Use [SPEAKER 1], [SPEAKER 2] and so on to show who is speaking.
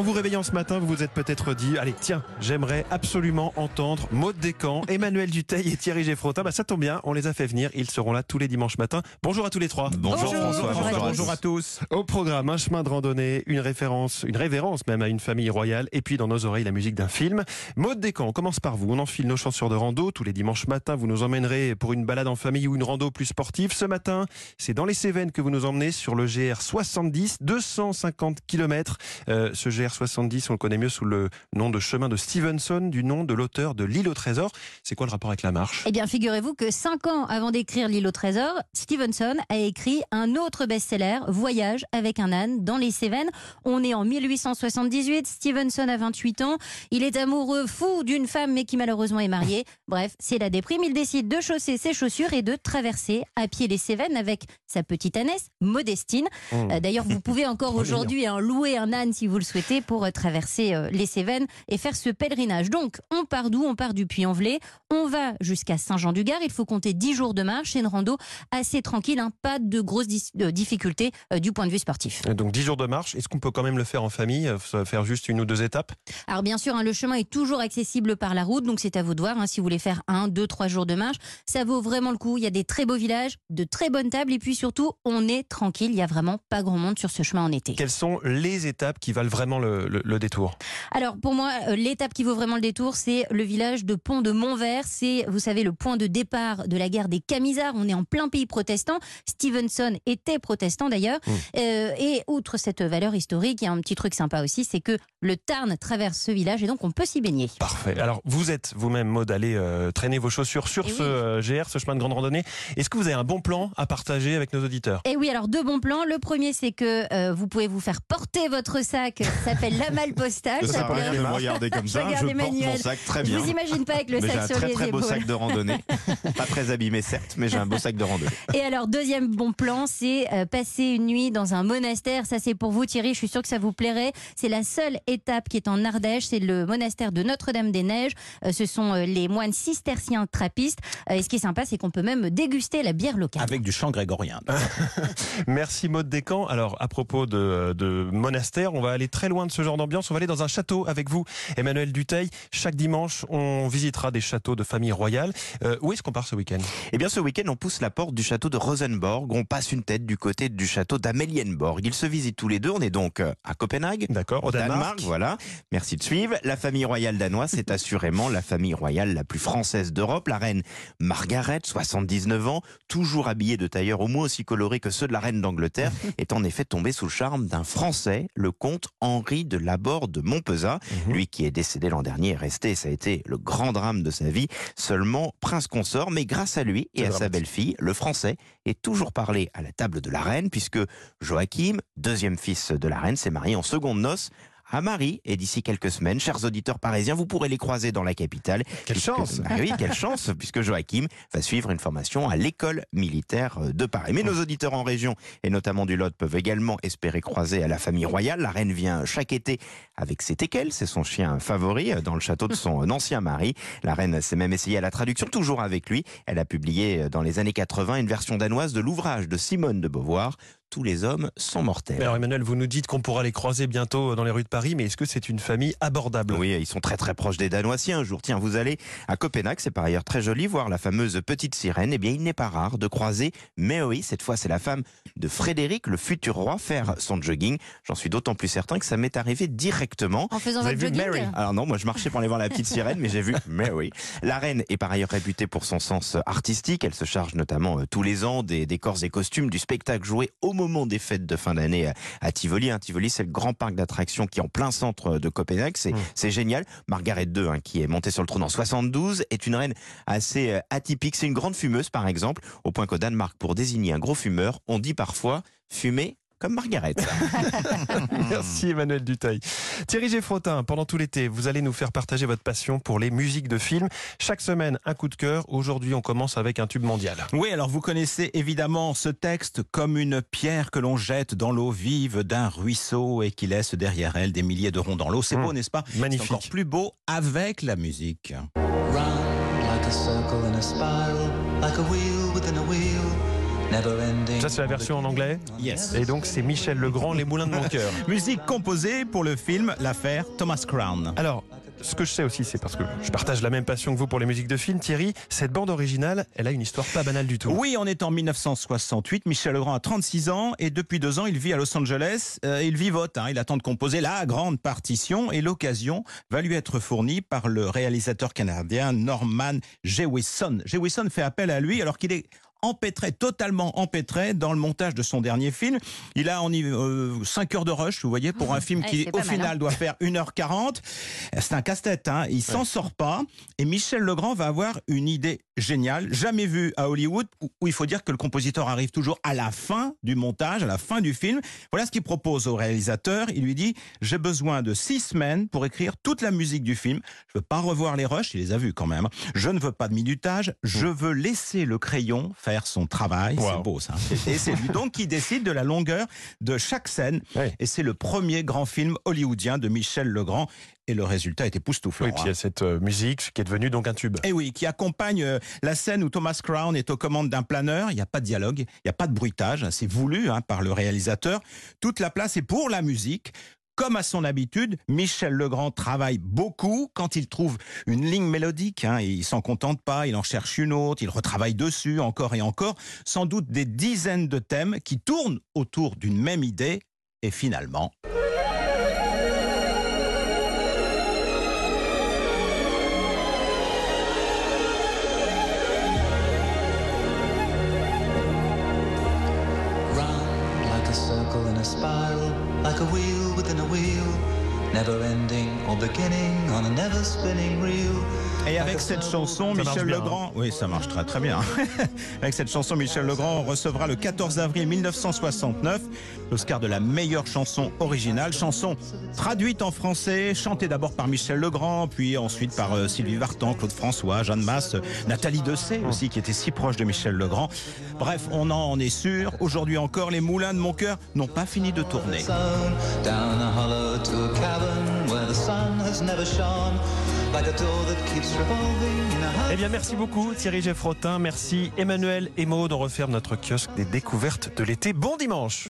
[SPEAKER 1] En vous réveillant ce matin, vous vous êtes peut-être dit, allez, tiens, j'aimerais absolument entendre Maud Descamps, Emmanuel Duteil et Thierry Geffrotin. Bah, ça tombe bien, on les a fait venir. Ils seront là tous les dimanches matins. Bonjour à tous les trois.
[SPEAKER 2] Bonjour,
[SPEAKER 3] François,
[SPEAKER 2] bonjour,
[SPEAKER 3] bonjour à tous.
[SPEAKER 1] Au programme, un chemin de randonnée, une référence, une révérence même à une famille royale, et puis dans nos oreilles, la musique d'un film. Maud Descamps, on commence par vous. On enfile nos chaussures de rando. Tous les dimanches matins, vous nous emmènerez pour une balade en famille ou une rando plus sportive. Ce matin, c'est dans les Cévennes que vous nous emmenez sur le GR 70, 250 km. Euh, ce GR 70, on le connaît mieux sous le nom de chemin de Stevenson, du nom de l'auteur de L'île au trésor. C'est quoi le rapport avec la marche?
[SPEAKER 2] Eh bien, figurez-vous que cinq ans avant d'écrire L'île au trésor, Stevenson a écrit un autre best-seller, Voyage avec un âne dans les Cévennes. On est en 1878, Stevenson a 28 ans, il est amoureux fou d'une femme mais qui malheureusement est mariée. Bref, c'est la déprime, il décide de chausser ses chaussures et de traverser à pied les Cévennes avec sa petite ânesse, Modestine.
[SPEAKER 1] Mmh.
[SPEAKER 2] Euh, D'ailleurs, vous pouvez encore aujourd'hui hein, louer un âne si vous le souhaitez pour euh, traverser euh, les Cévennes et faire ce pèlerinage. Donc, on part d'où? On part du Puy-en-Velay. On va jusqu'à Saint-Jean-du-Gard. Il faut compter 10 jours de marche. C'est une rando assez tranquille, hein, pas de grosses difficultés euh, du point de vue sportif.
[SPEAKER 1] Donc 10 jours de marche. Est-ce qu'on peut quand même le faire en famille Faire juste une ou deux étapes?
[SPEAKER 2] Alors bien sûr, hein, le chemin est toujours accessible par la route, donc c'est à vous de voir hein, si vous voulez faire un, deux, trois jours de marche. Ça vaut vraiment le coup. Il y a des très beaux villages, de très bonnes tables, et puis surtout, on est tranquille. Il y a vraiment pas grand monde sur ce chemin en été.
[SPEAKER 1] Quelles sont les étapes qui valent vraiment le, le- le détour
[SPEAKER 2] Alors pour moi, euh, l'étape qui vaut vraiment le détour, c'est le village de Pont de Montvert. C'est, vous savez, le point de départ de la guerre des Camisards. On est en plein pays protestant. Stevenson était protestant d'ailleurs.
[SPEAKER 1] Mmh.
[SPEAKER 2] Euh, et outre cette valeur historique, il y a un petit truc sympa aussi, c'est que le Tarn traverse ce village et donc on peut s'y baigner.
[SPEAKER 1] Parfait. Alors, vous êtes vous-même, Maud, allé euh, traîner vos chaussures sur
[SPEAKER 2] Eh
[SPEAKER 1] ce
[SPEAKER 2] oui.
[SPEAKER 1] euh, GR, ce chemin de grande randonnée. Est-ce que vous avez un bon plan à partager avec nos auditeurs?
[SPEAKER 2] Et oui, alors deux bons plans. Le premier, c'est que vous pouvez vous faire porter votre sac. Ça s'appelle la malle postale.
[SPEAKER 3] Ça
[SPEAKER 2] Ça
[SPEAKER 3] sert à rien de me regarder comme ça. Je porte mon sac très
[SPEAKER 2] Je
[SPEAKER 3] bien.
[SPEAKER 2] vous imagine pas avec le
[SPEAKER 3] Mais j'ai
[SPEAKER 2] sac
[SPEAKER 3] un
[SPEAKER 2] sur
[SPEAKER 3] très
[SPEAKER 2] les
[SPEAKER 3] très beau
[SPEAKER 2] épaules.
[SPEAKER 3] sac de randonnée. Pas très abîmé certes, mais j'ai un beau sac de randonnée.
[SPEAKER 2] Et alors, deuxième bon plan, c'est euh, passer une nuit dans un monastère. Ça, c'est pour vous, Thierry. Je suis sûre que ça vous plairait. C'est la seule étape qui est en Ardèche. C'est le monastère de Notre-Dame-des-Neiges. Euh, ce sont euh, les moines cisterciens trappistes. Et ce qui est sympa, c'est qu'on peut même déguster la bière locale.
[SPEAKER 3] Avec du chant grégorien.
[SPEAKER 1] Merci, Maud Descamps. Alors, à propos de, de monastère, on va aller très loin de ce genre d'ambiance. On va aller dans un château avec vous, Emmanuel Duteil. Chaque dimanche, on visitera des châteaux de famille royale. Euh, où est-ce qu'on part ce week-end?
[SPEAKER 4] Eh bien, ce week-end, on pousse la porte du château de Rosenborg. On passe une tête du côté du château d'Amelienborg. Ils se visitent tous les deux. On est donc euh, à Copenhague.
[SPEAKER 1] D'accord, au Danemark.
[SPEAKER 4] voilà. Merci de suivre. La famille royale danoise, c'est assurément la famille royale la plus française d'Europe. La reine Margaret, 79 ans, toujours habillée de tailleurs au moins aussi colorés que ceux de la reine d'Angleterre, est en effet tombée sous le charme d'un Français, le comte Henri de Laborde de Montpezat.
[SPEAKER 1] Mhm.
[SPEAKER 4] Lui qui est décédé l'an dernier est resté, ça a été le grand drame de sa vie, seulement prince consort, mais grâce à lui et à sa belle-fille, le français est toujours parlé à la table de la reine, puisque Joachim, deuxième fils de la reine, s'est marié en seconde noces à Marie. Et d'ici quelques semaines, chers auditeurs parisiens, vous pourrez les croiser dans la capitale.
[SPEAKER 1] Quelle
[SPEAKER 4] puisque-
[SPEAKER 1] chance
[SPEAKER 4] Bah oui, quelle chance, puisque Joachim va suivre une formation à l'école militaire de Paris. Mais nos auditeurs en région, et notamment du Lot, peuvent également espérer croiser à la famille royale. La reine vient chaque été avec ses teckels, c'est son chien favori, euh, dans le château de son ancien mari. La reine s'est même essayée à la traduction, toujours avec lui. Elle a publié euh, dans les années 80 une version danoise de l'ouvrage de Simone de Beauvoir, Tous les hommes sont mortels.
[SPEAKER 1] Alors, Emmanuel, vous nous dites qu'on pourra les croiser bientôt dans les rues de Paris, mais est-ce que c'est une famille abordable?
[SPEAKER 4] Oui, ils sont très très proches des Danois. Si un jour, tiens, vous allez à Copenhague, c'est par ailleurs très joli, voir la fameuse petite sirène, eh bien, il n'est pas rare de croiser Méoï. Cette fois, c'est la femme de Frédéric, le futur roi, faire son jogging. J'en suis d'autant plus certain que ça m'est arrivé directement.
[SPEAKER 2] En faisant
[SPEAKER 1] Vous avez
[SPEAKER 2] votre
[SPEAKER 1] vu
[SPEAKER 2] jogging?
[SPEAKER 1] Mary?
[SPEAKER 4] Alors non, moi je marchais pour aller voir la petite sirène, mais j'ai vu Mary. La reine est par ailleurs réputée pour son sens artistique. Elle se charge notamment euh, tous les ans des décors et costumes du spectacle joué au moment des fêtes de fin d'année à- à Tivoli. hein. Tivoli, c'est le grand parc d'attractions qui est en plein centre de Copenhague. C'est
[SPEAKER 1] Mm.
[SPEAKER 4] c'est génial. Margaret II, hein, qui est montée sur le trône en 72, est une reine assez euh, atypique. C'est une grande fumeuse, par exemple, au point qu'au Danemark, pour désigner un gros fumeur, on dit parfois fumer comme Margaret.
[SPEAKER 1] Merci Emmanuel Duteil. Thierry Geffrotin, pendant tout l'été, vous allez nous faire partager votre passion pour les musiques de films. Chaque semaine, un coup de cœur. Aujourd'hui, on commence avec un tube mondial.
[SPEAKER 3] Oui, alors vous connaissez évidemment ce texte comme une pierre que l'on jette dans l'eau vive d'un ruisseau et qui laisse derrière elle des milliers de ronds dans l'eau. C'est
[SPEAKER 1] Mmh.
[SPEAKER 3] beau, n'est-ce pas?
[SPEAKER 1] Magnifique.
[SPEAKER 3] encore plus beau avec la musique.
[SPEAKER 5] Round like a circle in a spiral, like a wheel within a wheel.
[SPEAKER 1] Ça, c'est la version en anglais.
[SPEAKER 3] Yes.
[SPEAKER 1] Et donc, c'est Michel Legrand, Les Moulins de mon cœur.
[SPEAKER 3] Musique composée pour le film L'affaire Thomas Crown.
[SPEAKER 1] Alors, ce que je sais aussi, c'est parce que je partage la même passion que vous pour les musiques de films, Thierry, cette bande originale, elle a une histoire pas banale du tout.
[SPEAKER 3] Oui, on est en 1968. Michel Legrand a 36 ans et depuis deux ans, il vit à Los Angeles. Euh, il vivote. Hein. Il attend de composer la grande partition et l'occasion va lui être fournie par le réalisateur canadien Norman Jewison. Jewison fait appel à lui alors qu'il est empêtré, totalement empêtré dans le montage de son dernier film. Il a en euh, 5 heures de rush, vous voyez, pour un film
[SPEAKER 2] Ouais,
[SPEAKER 3] qui, au
[SPEAKER 2] mal,
[SPEAKER 3] final,
[SPEAKER 2] hein.
[SPEAKER 3] doit faire 1h40. C'est un casse-tête, hein. il s'en sort pas. Et Michel Legrand va avoir une idée géniale, jamais vue à Hollywood, où, où il faut dire que le compositeur arrive toujours à la fin du montage, à la fin du film. Voilà ce qu'il propose au réalisateur. Il lui dit, j'ai besoin de 6 semaines pour écrire toute la musique du film. Je veux pas revoir les rushs, il les a vus quand même. Je ne veux pas de minutage, je veux laisser le crayon faire son travail.
[SPEAKER 1] Wow.
[SPEAKER 3] C'est beau ça. Et c'est lui donc qui décide de la longueur de chaque scène.
[SPEAKER 1] Ouais.
[SPEAKER 3] Et c'est le premier grand film hollywoodien de Michel Legrand. Et le résultat est époustouflant.
[SPEAKER 1] Oui, puis il y
[SPEAKER 3] hein.
[SPEAKER 1] a cette euh, musique qui est devenue donc un tube.
[SPEAKER 3] Et oui, qui accompagne euh, la scène où Thomas Crown est aux commandes d'un planeur. Il n'y a pas de dialogue, il n'y a pas de bruitage. C'est voulu hein, par le réalisateur. Toute la place est pour la musique. Comme à son habitude, Michel Legrand travaille beaucoup. Quand il trouve une ligne mélodique, hein, il s'en contente pas, il en cherche une autre, il retravaille dessus encore et encore. Sans doute des dizaines de thèmes qui tournent autour d'une même idée. Et finalement,
[SPEAKER 5] never ending or beginning on a never spinning reel.
[SPEAKER 3] Et avec cette chanson,
[SPEAKER 1] Ça
[SPEAKER 3] Michel Legrand, oui, ça marche très très bien. avec cette chanson, Michel Legrand recevra le 14 avril 1969 l'Oscar de la meilleure chanson originale, chanson traduite en français, chantée d'abord par Michel Legrand, puis ensuite par euh, Sylvie Vartan, Claude François, Jeanne Masse, euh, Nathalie Dessay aussi, qui était si proche de Michel Legrand. Bref, on en est sûr. Aujourd'hui encore, les moulins de mon cœur n'ont pas fini de tourner.
[SPEAKER 1] Eh bien, merci beaucoup Thierry Geffrotin, merci Emmanuel et Maud. On referme notre kiosque des découvertes de l'été. Bon dimanche